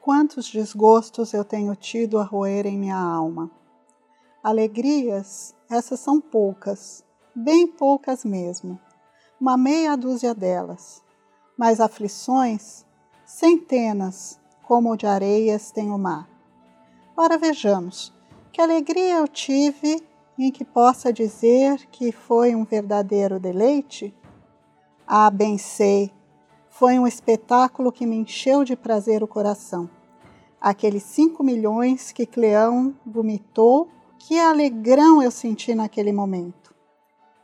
quantos desgostos eu tenho tido a roer em minha alma. Alegrias, essas são poucas, bem poucas mesmo, uma meia dúzia delas. Mas aflições, centenas, como de areias tem o mar. Ora vejamos, que alegria eu tive em que possa dizer que foi um verdadeiro deleite? Ah, bem sei, foi um espetáculo que me encheu de prazer o coração. Aqueles cinco milhões que Cleão vomitou, que alegrão eu senti naquele momento.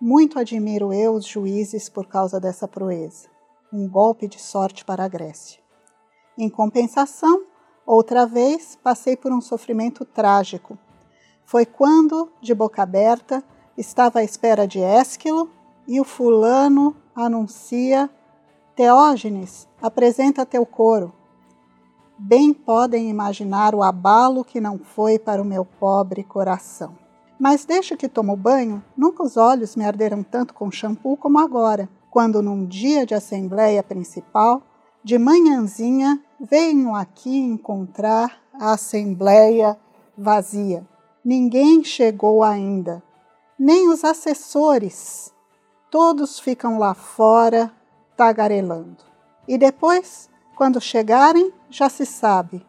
Muito admiro eu os juízes por causa dessa proeza. Um golpe de sorte para a Grécia. Em compensação, outra vez passei por um sofrimento trágico foi quando, de boca aberta, estava à espera de Ésquilo e o fulano anuncia: Teógenes, apresenta teu coro. Bem podem imaginar o abalo que não foi para o meu pobre coração. Mas desde que tomo banho, nunca os olhos me arderam tanto com shampoo como agora, quando num dia de assembleia principal, de manhãzinha, venho aqui encontrar a assembleia vazia. Ninguém chegou ainda, nem os assessores. Todos ficam lá fora tagarelando. E depois, quando chegarem, já se sabe,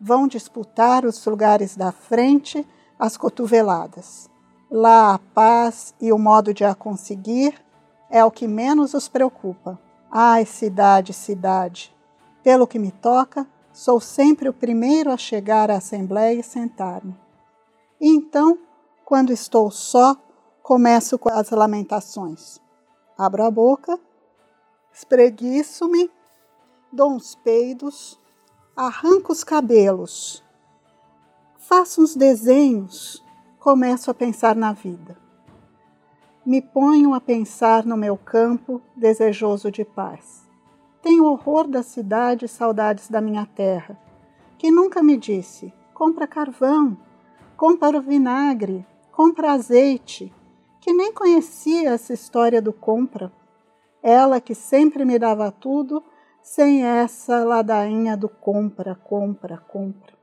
vão disputar os lugares da frente, as cotoveladas. Lá a paz e o modo de a conseguir é o que menos os preocupa. Ai, cidade, cidade! Pelo que me toca, sou sempre o primeiro a chegar à Assembleia e sentar-me. E então, quando estou só, começo com as lamentações. Abro a boca, espreguiço-me, dou uns peidos, arranco os cabelos, faço uns desenhos, começo a pensar na vida. Me ponho a pensar no meu campo, desejoso de paz. Tenho horror da cidade e saudades da minha terra, que nunca me disse: compra carvão, compra o vinagre, compra azeite, que nem conhecia essa história do compra. Ela que sempre me dava tudo, sem essa ladainha do compra, compra, compra.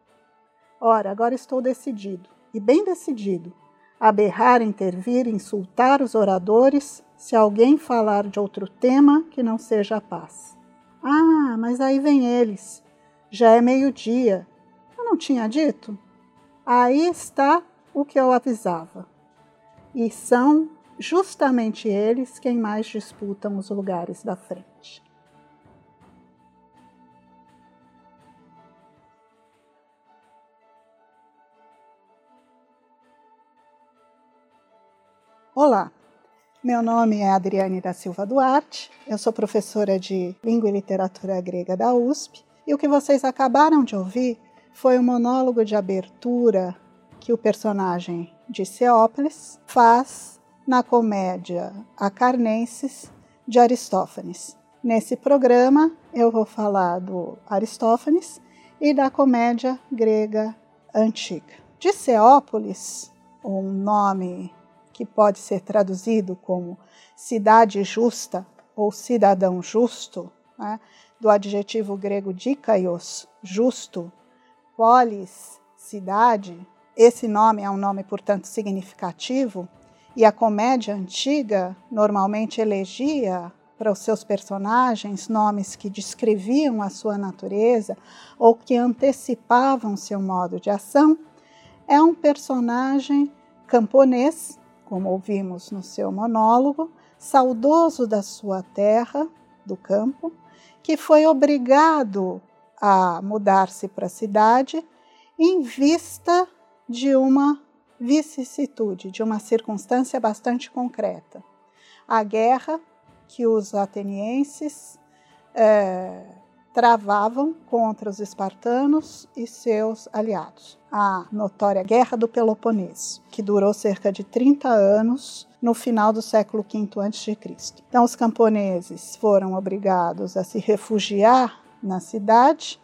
Ora, agora estou decidido, e bem decidido, a berrar, intervir, insultar os oradores, se alguém falar de outro tema que não seja a paz. Ah, mas aí vem eles. Já é meio-dia. Eu não tinha dito? Aí está o que eu avisava. E são justamente eles quem mais disputam os lugares da frente. Olá, meu nome é Adriane da Silva Duarte, eu sou professora de Língua e Literatura Grega da USP e o que vocês acabaram de ouvir foi o monólogo de abertura que o personagem de Ceópolis faz na comédia Acarnenses de Aristófanes. Nesse programa eu vou falar do Aristófanes e da comédia grega antiga. De Ceópolis, um nome que pode ser traduzido como cidade justa ou cidadão justo, né, do adjetivo grego dikaios, justo, polis, cidade, esse nome é um nome, portanto, significativo, e a comédia antiga normalmente elegia para os seus personagens nomes que descreviam a sua natureza ou que antecipavam seu modo de ação, é um personagem camponês, como ouvimos no seu monólogo, saudoso da sua terra, do campo, que foi obrigado a mudar-se para a cidade em vista de uma vicissitude, de uma circunstância bastante concreta. A guerra que os atenienses é, travavam contra os espartanos e seus aliados. A notória Guerra do Peloponeso, que durou cerca de 30 anos no final do século V a.C. Então, os camponeses foram obrigados a se refugiar na cidade,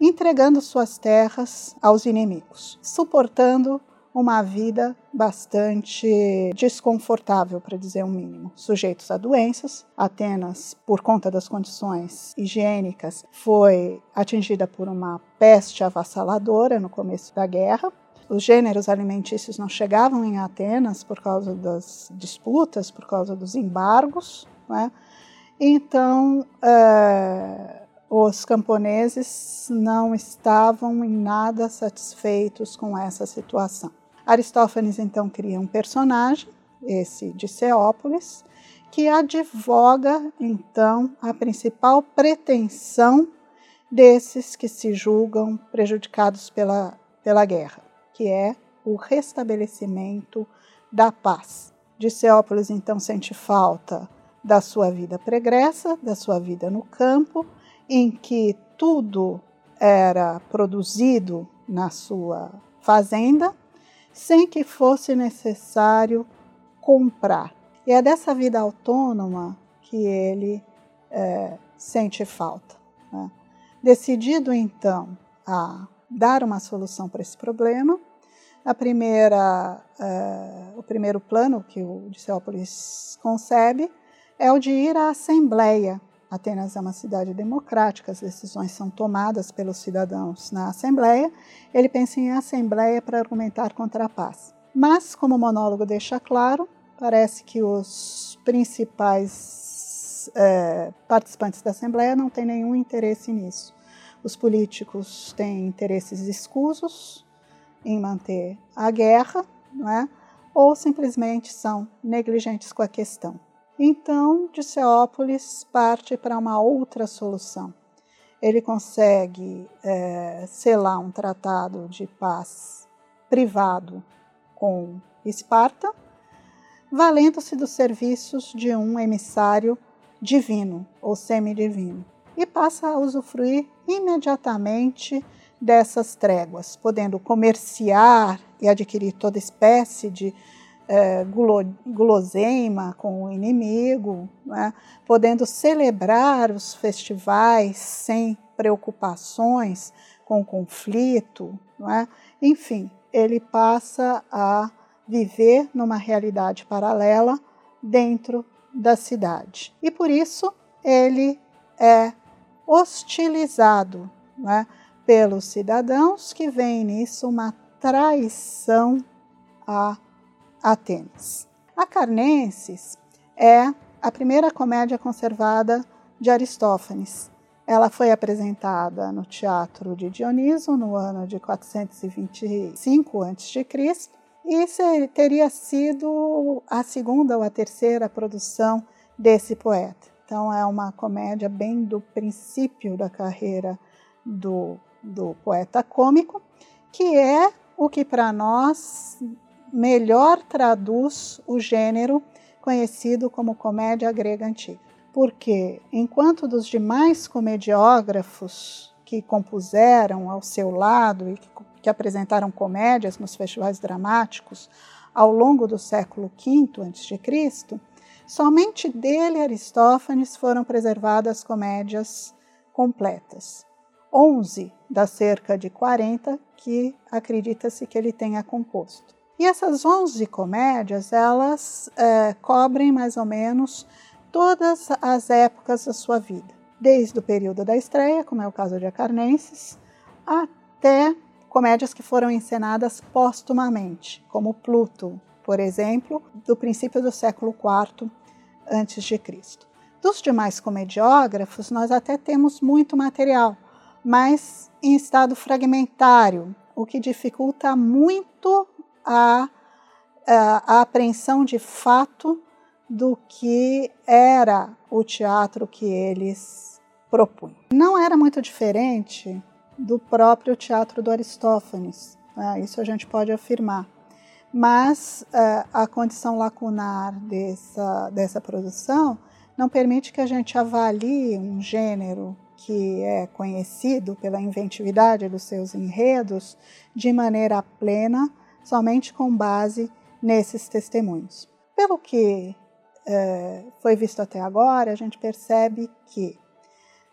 entregando suas terras aos inimigos, suportando uma vida bastante desconfortável, para dizer o mínimo. Sujeitos a doenças, Atenas, por conta das condições higiênicas, foi atingida por uma peste avassaladora no começo da guerra. Os gêneros alimentícios não chegavam em Atenas por causa das disputas, por causa dos embargos. Né? Então, é, os camponeses não estavam em nada satisfeitos com essa situação. Aristófanes então cria um personagem, esse de Ceópolis, que advoga então a principal pretensão desses que se julgam prejudicados pela, pela guerra, que é o restabelecimento da paz. Diceópolis então sente falta da sua vida pregressa, da sua vida no campo, em que tudo era produzido na sua fazenda sem que fosse necessário comprar. E é dessa vida autônoma que ele é, sente falta. Né? Decidido então a dar uma solução para esse problema, a primeira, é, o primeiro plano que o Diceópolis concebe é o de ir à Assembleia Atenas é uma cidade democrática, as decisões são tomadas pelos cidadãos na Assembleia. Ele pensa em Assembleia para argumentar contra a paz. Mas, como o monólogo deixa claro, parece que os principais é, participantes da Assembleia não têm nenhum interesse nisso. Os políticos têm interesses escusos em manter a guerra, não é? ou simplesmente são negligentes com a questão. Então, Diceópolis parte para uma outra solução. Ele consegue é, selar um tratado de paz privado com Esparta, valendo-se dos serviços de um emissário divino ou semidivino, e passa a usufruir imediatamente dessas tréguas, podendo comerciar e adquirir toda espécie de é, gulo, guloseima com o inimigo, né? podendo celebrar os festivais sem preocupações com conflito. Né? Enfim, ele passa a viver numa realidade paralela dentro da cidade. E por isso ele é hostilizado né, pelos cidadãos que veem nisso uma traição à Atenas. A Carnenses é a primeira comédia conservada de Aristófanes. Ela foi apresentada no Teatro de Dioniso no ano de 425 a.C. e teria sido a segunda ou a terceira produção desse poeta. Então é uma comédia bem do princípio da carreira do, do poeta cômico, que é o que para nós melhor traduz o gênero conhecido como comédia grega antiga. Porque, enquanto dos demais comediógrafos que compuseram ao seu lado e que, que apresentaram comédias nos festivais dramáticos ao longo do século V a.C., somente dele, Aristófanes, foram preservadas comédias completas. Onze das cerca de 40 que acredita-se que ele tenha composto. E essas 11 comédias, elas é, cobrem mais ou menos todas as épocas da sua vida, desde o período da estreia, como é o caso de Acarnenses, até comédias que foram encenadas póstumamente, como Pluto, por exemplo, do princípio do século IV a.C. Dos demais comediógrafos, nós até temos muito material, mas em estado fragmentário, o que dificulta muito a, a, apreensão de fato do que era o teatro que eles propunham. Não era muito diferente do próprio teatro do Aristófanes, né? isso a gente pode afirmar. Mas uh, a condição lacunar dessa, dessa produção não permite que a gente avalie um gênero que é conhecido pela inventividade dos seus enredos de maneira plena somente com base nesses testemunhos. Pelo que é, foi visto até agora, a gente percebe que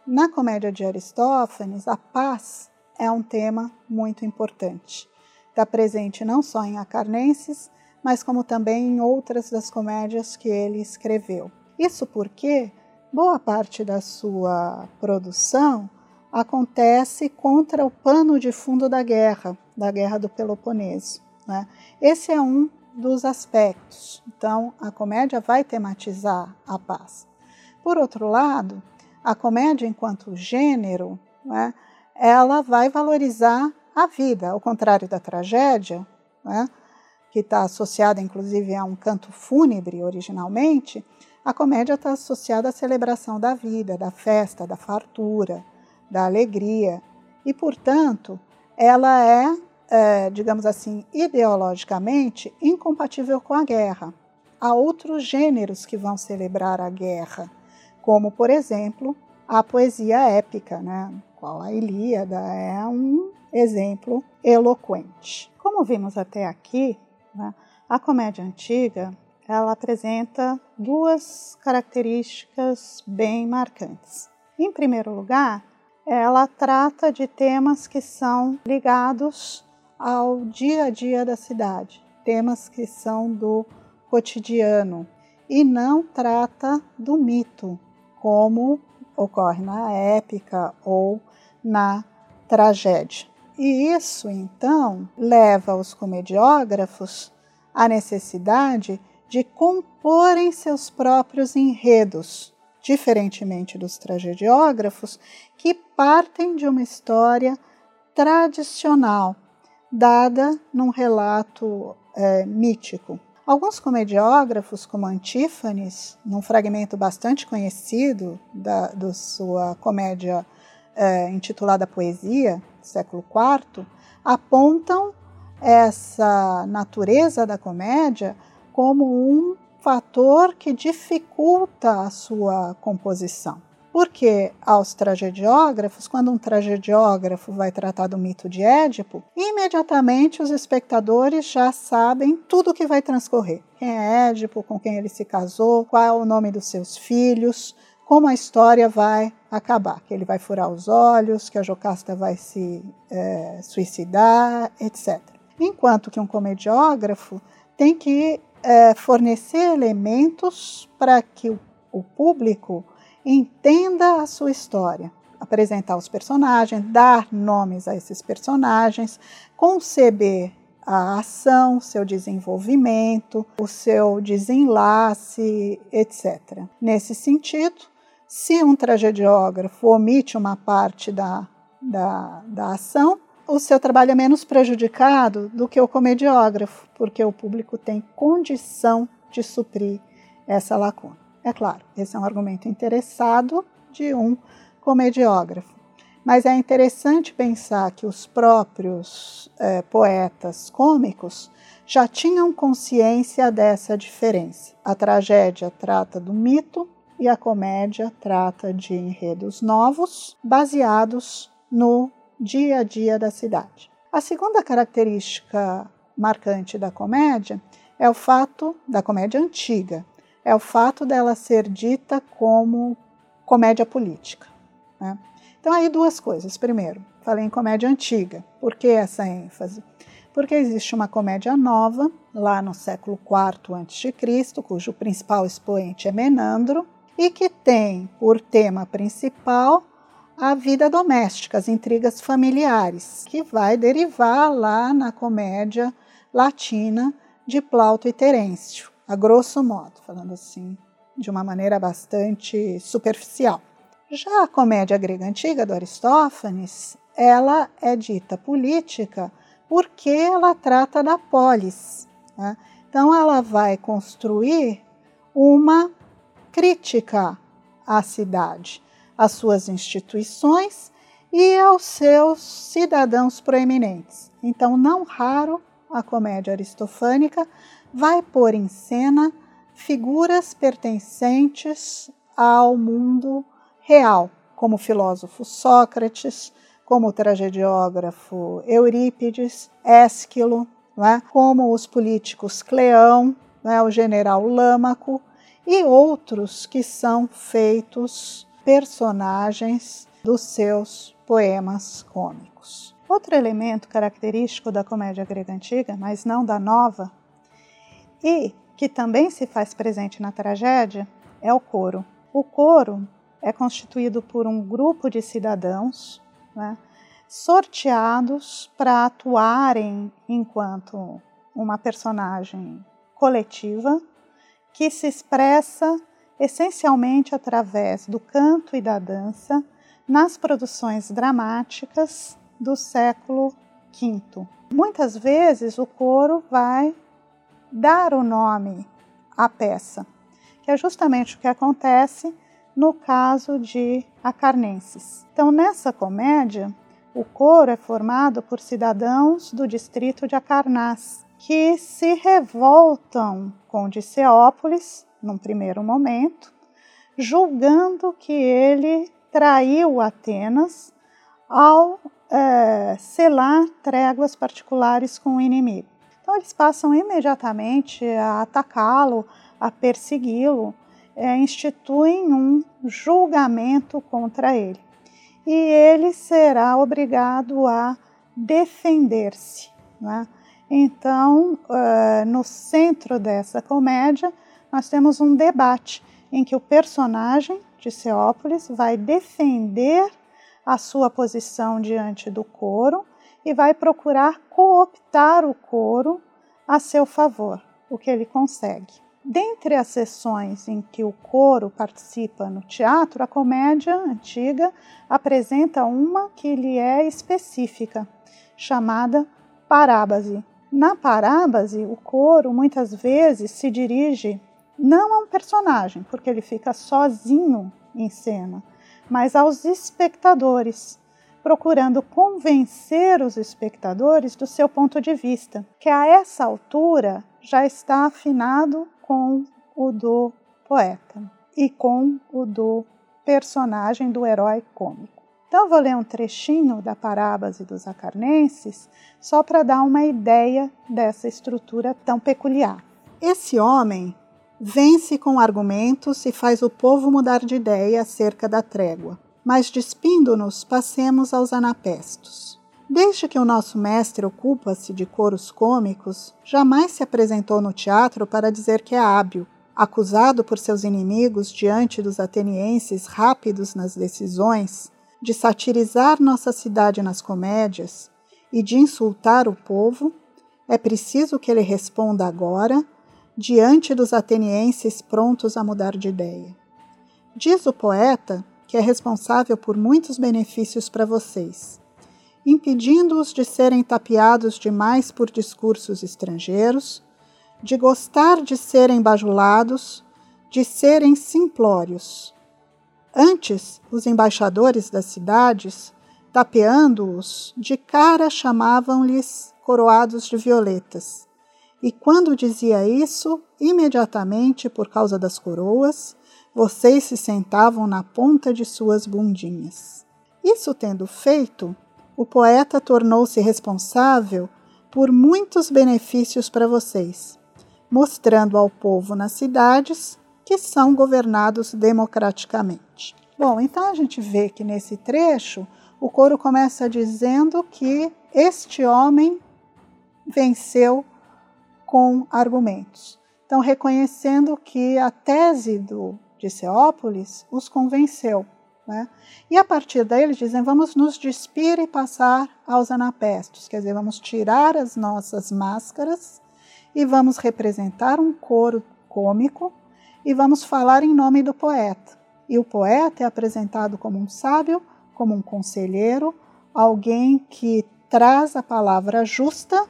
na comédia de Aristófanes, a paz é um tema muito importante. está presente não só em Acarnenses, mas como também em outras das comédias que ele escreveu. Isso porque boa parte da sua produção acontece contra o pano de fundo da guerra, da Guerra do Peloponeso. Né? Esse é um dos aspectos. Então, a comédia vai tematizar a paz. Por outro lado, a comédia, enquanto gênero, né, ela vai valorizar a vida, ao contrário da tragédia, né, que está associada inclusive a um canto fúnebre originalmente, a comédia está associada à celebração da vida, da festa, da fartura, da alegria. E, portanto, ela é, é, digamos assim, ideologicamente incompatível com a guerra. Há outros gêneros que vão celebrar a guerra, como, por exemplo, a poesia épica, né? qual a Ilíada é um exemplo eloquente. Como vimos até aqui, né, a comédia antiga ela apresenta duas características bem marcantes. Em primeiro lugar, ela trata de temas que são ligados ao dia a dia da cidade, temas que são do cotidiano, e não trata do mito, como ocorre na épica ou na tragédia. E isso, então, leva os comediógrafos à necessidade de comporem seus próprios enredos, diferentemente dos tragediógrafos, que partem de uma história tradicional, dada num relato é, mítico. Alguns comediógrafos, como Antífanes, num fragmento bastante conhecido da, da sua comédia é, intitulada Poesia, século IV, apontam essa natureza da comédia como um fator que dificulta a sua composição. Porque aos tragediógrafos, quando um tragediógrafo vai tratar do mito de Édipo, imediatamente os espectadores já sabem tudo o que vai transcorrer. Quem é Édipo, com quem ele se casou, qual é o nome dos seus filhos, como a história vai acabar, que ele vai furar os olhos, que a Jocasta vai se é, suicidar, etc. Enquanto que um comediógrafo tem que é, fornecer elementos para que o, o público entenda a sua história, apresentar os personagens, dar nomes a esses personagens, conceber a ação, seu desenvolvimento, o seu desenlace, etc. Nesse sentido, se um tragediógrafo omite uma parte da, da, da ação, o seu trabalho é menos prejudicado do que o comediógrafo, porque o público tem condição de suprir essa lacuna. É claro, esse é um argumento interessado de um comediógrafo. Mas é interessante pensar que os próprios é, poetas cômicos já tinham consciência dessa diferença. A tragédia trata do mito e a comédia trata de enredos novos, baseados no dia a dia da cidade. A segunda característica marcante da comédia é o fato da comédia antiga, é o fato dela ser dita como comédia política. Né? Então, aí duas coisas. Primeiro, falei em comédia antiga. Por que essa ênfase? Porque existe uma comédia nova, lá no século IV a.C., cujo principal expoente é Menandro, e que tem por tema principal a vida doméstica, as intrigas familiares, que vai derivar lá na comédia latina de Plauto e Terêncio, a grosso modo, falando assim, de uma maneira bastante superficial. Já a comédia grega antiga do Aristófanes, ela é dita política porque ela trata da polis. Né? Então, ela vai construir uma crítica à cidade às suas instituições e aos seus cidadãos proeminentes. Então, não raro, a comédia aristofânica vai pôr em cena figuras pertencentes ao mundo real, como o filósofo Sócrates, como o tragediógrafo Eurípides, Ésquilo, é? como os políticos Cleão, é? o general Lâmaco e outros que são feitos personagens dos seus poemas cômicos. Outro elemento característico da comédia grega antiga, mas não da nova, e que também se faz presente na tragédia, é o coro. O coro é constituído por um grupo de cidadãos né, sorteados para atuarem enquanto uma personagem coletiva que se expressa essencialmente através do canto e da dança nas produções dramáticas do século V. Muitas vezes o coro vai dar o nome à peça, que é justamente o que acontece no caso de Acarnenses. Então, nessa comédia, o coro é formado por cidadãos do distrito de Acarnás, que se revoltam com Diceópolis, num primeiro momento, julgando que ele traiu Atenas ao é, selar tréguas particulares com o inimigo. Então, eles passam imediatamente a atacá-lo, a persegui-lo, é, instituem um julgamento contra ele. E ele será obrigado a defender-se. Né? Então, uh, no centro dessa comédia, nós temos um debate em que o personagem de Seópolis vai defender a sua posição diante do coro e vai procurar cooptar o coro a seu favor, o que ele consegue. Dentre as sessões em que o coro participa no teatro, a comédia antiga apresenta uma que lhe é específica, chamada parábase. Na parábase, o coro muitas vezes se dirige não a um personagem, porque ele fica sozinho em cena, mas aos espectadores, procurando convencer os espectadores do seu ponto de vista, que a essa altura já está afinado com o do poeta e com o do personagem do herói cômico. Então, vou ler um trechinho da Parábase dos Acarnenses, só para dar uma ideia dessa estrutura tão peculiar. Esse homem vence com argumentos e faz o povo mudar de ideia acerca da trégua. Mas despindo-nos, passemos aos anapestos. Desde que o nosso mestre ocupa-se de coros cômicos, jamais se apresentou no teatro para dizer que é hábil. Acusado por seus inimigos diante dos atenienses rápidos nas decisões, de satirizar nossa cidade nas comédias e de insultar o povo, é preciso que ele responda agora diante dos atenienses prontos a mudar de ideia. Diz o poeta que é responsável por muitos benefícios para vocês, impedindo-os de serem tapeados demais por discursos estrangeiros, de gostar de serem bajulados, de serem simplórios. Antes, os embaixadores das cidades, tapeando-os, de cara chamavam-lhes coroados de violetas e quando dizia isso, imediatamente, por causa das coroas, vocês se sentavam na ponta de suas bundinhas. Isso tendo feito, o poeta tornou-se responsável por muitos benefícios para vocês, mostrando ao povo nas cidades que são governados democraticamente. Bom, então a gente vê que nesse trecho o coro começa dizendo que este homem venceu com argumentos. Então, reconhecendo que a tese do, de Ceópolis os convenceu. Né? E a partir daí eles dizem: vamos nos despir e passar aos anapestos, quer dizer, vamos tirar as nossas máscaras e vamos representar um coro cômico e vamos falar em nome do poeta. E o poeta é apresentado como um sábio, como um conselheiro, alguém que traz a palavra justa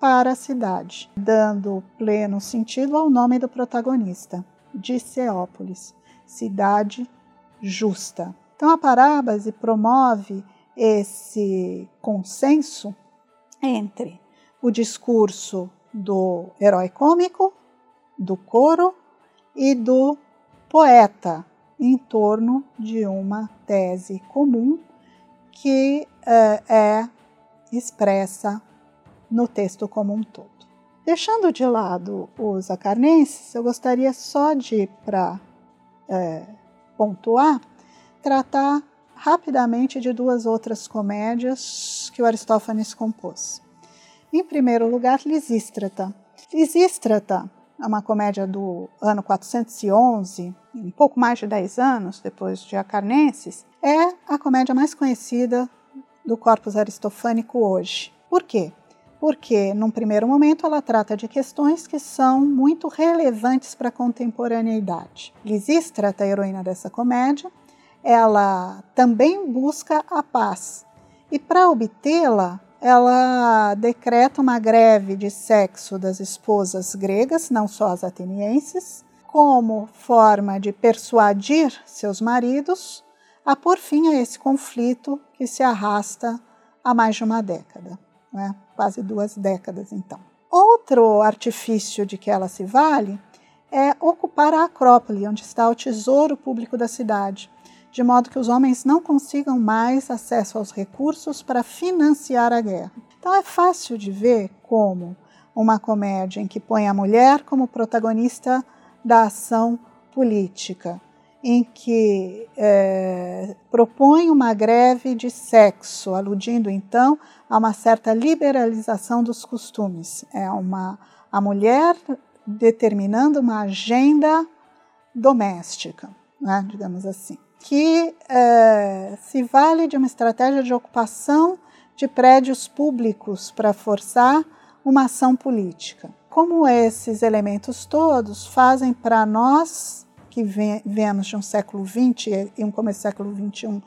para a cidade, dando pleno sentido ao nome do protagonista, Diceópolis, cidade justa. Então a parábase promove esse consenso entre o discurso do herói cômico, do coro e do poeta em torno de uma tese comum que uh, é expressa no texto como um todo. Deixando de lado os acarnenses, eu gostaria só de, para é, pontuar, tratar rapidamente de duas outras comédias que o Aristófanes compôs. Em primeiro lugar, Lisístrata. Lisístrata é uma comédia do ano 411, um pouco mais de 10 anos depois de Acarnenses, é a comédia mais conhecida do corpus aristofânico hoje. Por quê? Porque, num primeiro momento, ela trata de questões que são muito relevantes para a contemporaneidade. Lisístrata, a heroína dessa comédia, ela também busca a paz. E para obtê-la, ela decreta uma greve de sexo das esposas gregas, não só as atenienses, como forma de persuadir seus maridos a pôr fim a esse conflito que se arrasta há mais de uma década, né? Quase duas décadas então. Outro artifício de que ela se vale é ocupar a Acrópole, onde está o tesouro público da cidade, de modo que os homens não consigam mais acesso aos recursos para financiar a guerra. Então é fácil de ver como uma comédia em que põe a mulher como protagonista da ação política, em que é, propõe uma greve de sexo, aludindo então a uma certa liberalização dos costumes. É uma a mulher determinando uma agenda doméstica, né, digamos assim que é, se vale de uma estratégia de ocupação de prédios públicos para forçar uma ação política. Como esses elementos todos fazem para nós, que vemos de um século XX e um começo do século XXI,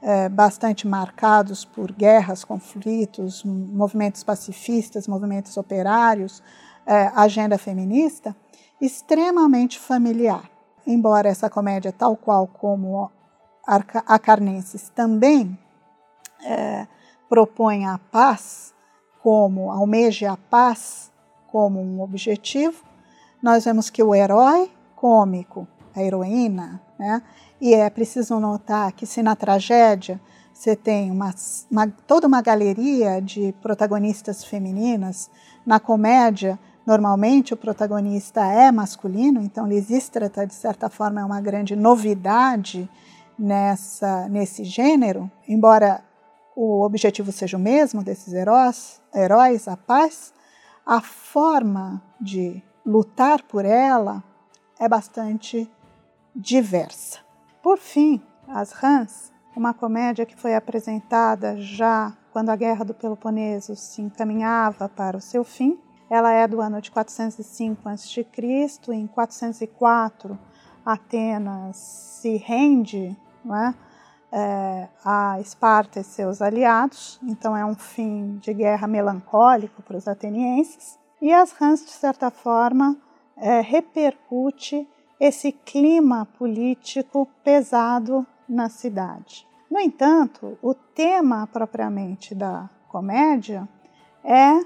é, bastante marcados por guerras, conflitos, movimentos pacifistas, movimentos operários, é, agenda feminista, extremamente familiar. Embora essa comédia, tal qual como a Carnenses, também é, propõe a paz como almeje a paz como um objetivo, nós vemos que o herói cômico, a heroína, né, e é preciso notar que se na tragédia você tem uma, uma, toda uma galeria de protagonistas femininas, na comédia Normalmente o protagonista é masculino, então Lisístrata, de certa forma, é uma grande novidade nessa, nesse gênero, embora o objetivo seja o mesmo desses heróis, heróis, a paz, a forma de lutar por ela é bastante diversa. Por fim, As Rãs, uma comédia que foi apresentada já quando a Guerra do Peloponeso se encaminhava para o seu fim, ela é do ano de 405 a.C. Em 404, Atenas se rende é? É, a Esparta e seus aliados, então é um fim de guerra melancólico para os atenienses. E as rãs, de certa forma, é, repercute esse clima político pesado na cidade. No entanto, o tema propriamente da comédia é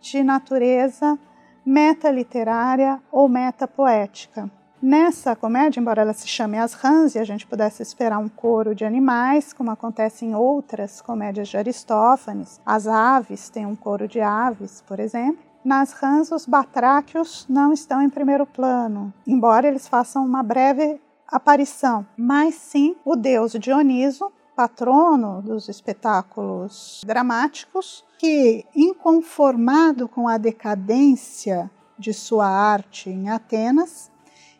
de natureza metaliterária ou metapoética. Nessa comédia, embora ela se chame As Rãs e a gente pudesse esperar um coro de animais, como acontece em outras comédias de Aristófanes, as aves têm um coro de aves, por exemplo. Nas rãs, os batráquios não estão em primeiro plano, embora eles façam uma breve aparição, mas sim o deus Dioniso, patrono dos espetáculos dramáticos, que, inconformado com a decadência de sua arte em Atenas,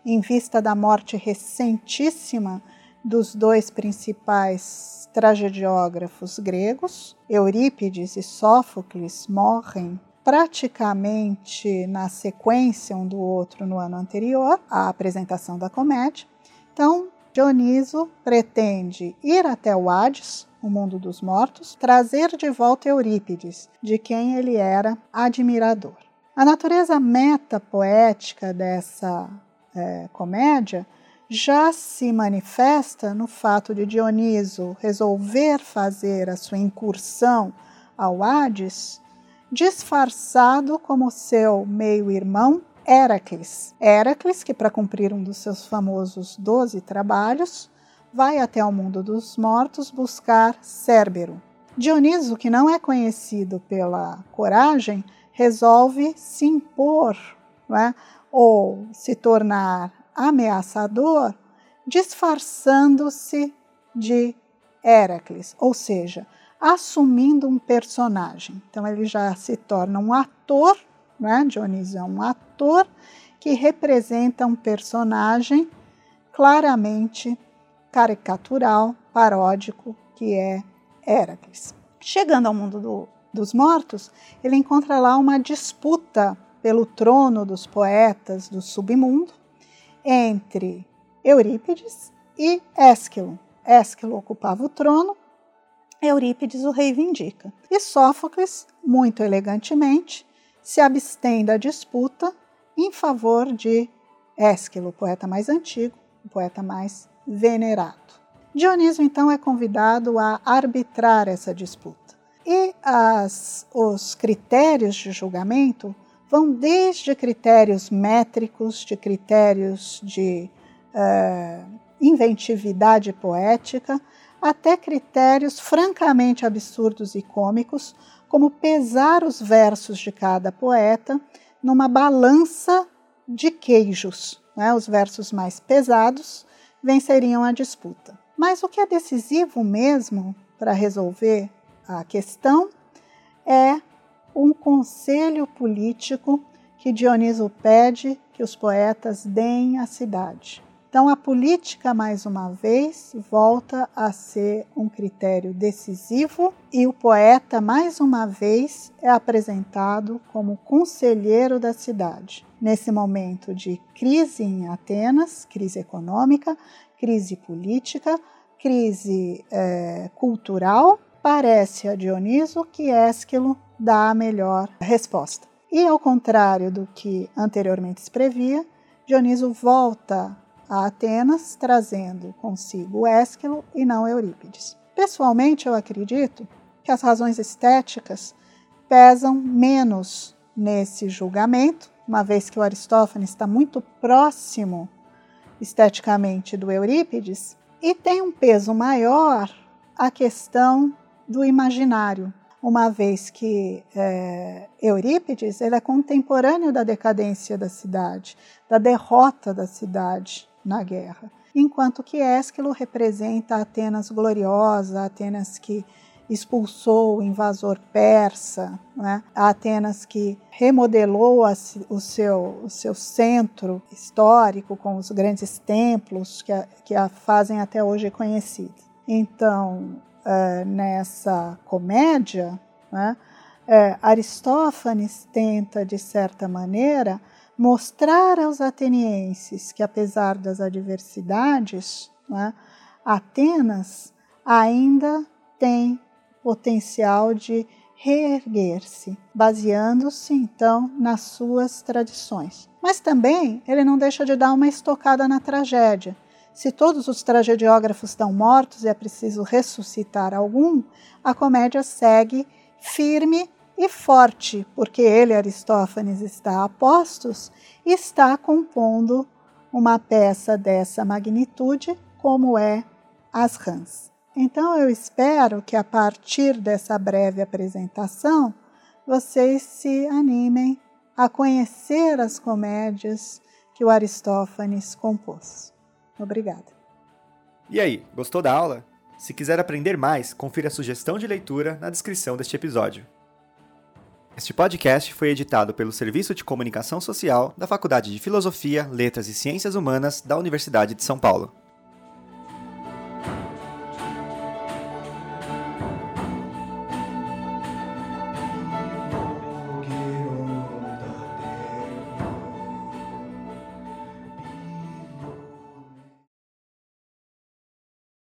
em vista da morte recentíssima dos dois principais tragediógrafos gregos, Eurípides e Sófocles, morrem praticamente na sequência um do outro no ano anterior à apresentação da comédia. Então, Dioniso pretende ir até o Hades, o mundo dos mortos, trazer de volta Eurípides, de quem ele era admirador. A natureza metapoética dessa é, comédia já se manifesta no fato de Dioniso resolver fazer a sua incursão ao Hades disfarçado como seu meio-irmão Heracles. Heracles, que para cumprir um dos seus famosos doze trabalhos, vai até o mundo dos mortos buscar Cérbero. Dioniso, que não é conhecido pela coragem, resolve se impor é? ou se tornar ameaçador, disfarçando-se de Heracles, ou seja, assumindo um personagem. Então ele já se torna um ator, né? Dionísio é um ator que representa um personagem claramente caricatural, paródico, que é Heracles. Chegando ao mundo do, dos mortos, ele encontra lá uma disputa pelo trono dos poetas do submundo entre Eurípides e Ésquilo. Ésquilo ocupava o trono, Eurípides o reivindica. E Sófocles, muito elegantemente, se abstém da disputa em favor de Ésquilo, o poeta mais antigo, o poeta mais venerado. Dionísio então é convidado a arbitrar essa disputa. E as, os critérios de julgamento vão desde critérios métricos, de critérios de uh, inventividade poética, até critérios francamente absurdos e cômicos, como pesar os versos de cada poeta numa balança de queijos. Né? Os versos mais pesados venceriam a disputa. Mas o que é decisivo mesmo para resolver a questão é um conselho político que Dioniso pede que os poetas deem à cidade. Então, a política, mais uma vez, volta a ser um critério decisivo e o poeta, mais uma vez, é apresentado como conselheiro da cidade. Nesse momento de crise em Atenas, crise econômica, crise política, crise é, cultural, parece a Dioniso que Ésquilo dá a melhor resposta. E ao contrário do que anteriormente se previa, Dioniso volta a Atenas, trazendo consigo Ésquilo e não Eurípides. Pessoalmente, eu acredito que as razões estéticas pesam menos nesse julgamento, uma vez que o Aristófanes está muito próximo esteticamente do Eurípides, e tem um peso maior a questão do imaginário, uma vez que é, Eurípides ele é contemporâneo da decadência da cidade, da derrota da cidade na guerra, enquanto que Ésquilo representa Atenas gloriosa, Atenas que expulsou o invasor persa, né? a Atenas que remodelou a, o, seu, o seu centro histórico com os grandes templos que a, que a fazem até hoje conhecida. Então, uh, nessa comédia, né, uh, Aristófanes tenta, de certa maneira, mostrar aos atenienses que, apesar das adversidades, né, Atenas ainda tem potencial de reerguer-se, baseando-se então nas suas tradições. Mas também ele não deixa de dar uma estocada na tragédia, se todos os tragediógrafos estão mortos e é preciso ressuscitar algum, a comédia segue firme e forte, porque ele, Aristófanes, está a postos está compondo uma peça dessa magnitude, como é As Rãs. Então eu espero que a partir dessa breve apresentação vocês se animem a conhecer as comédias que o Aristófanes compôs. Obrigada. E aí, gostou da aula? Se quiser aprender mais, confira a sugestão de leitura na descrição deste episódio. Este podcast foi editado pelo Serviço de Comunicação Social da Faculdade de Filosofia, Letras e Ciências Humanas da Universidade de São Paulo.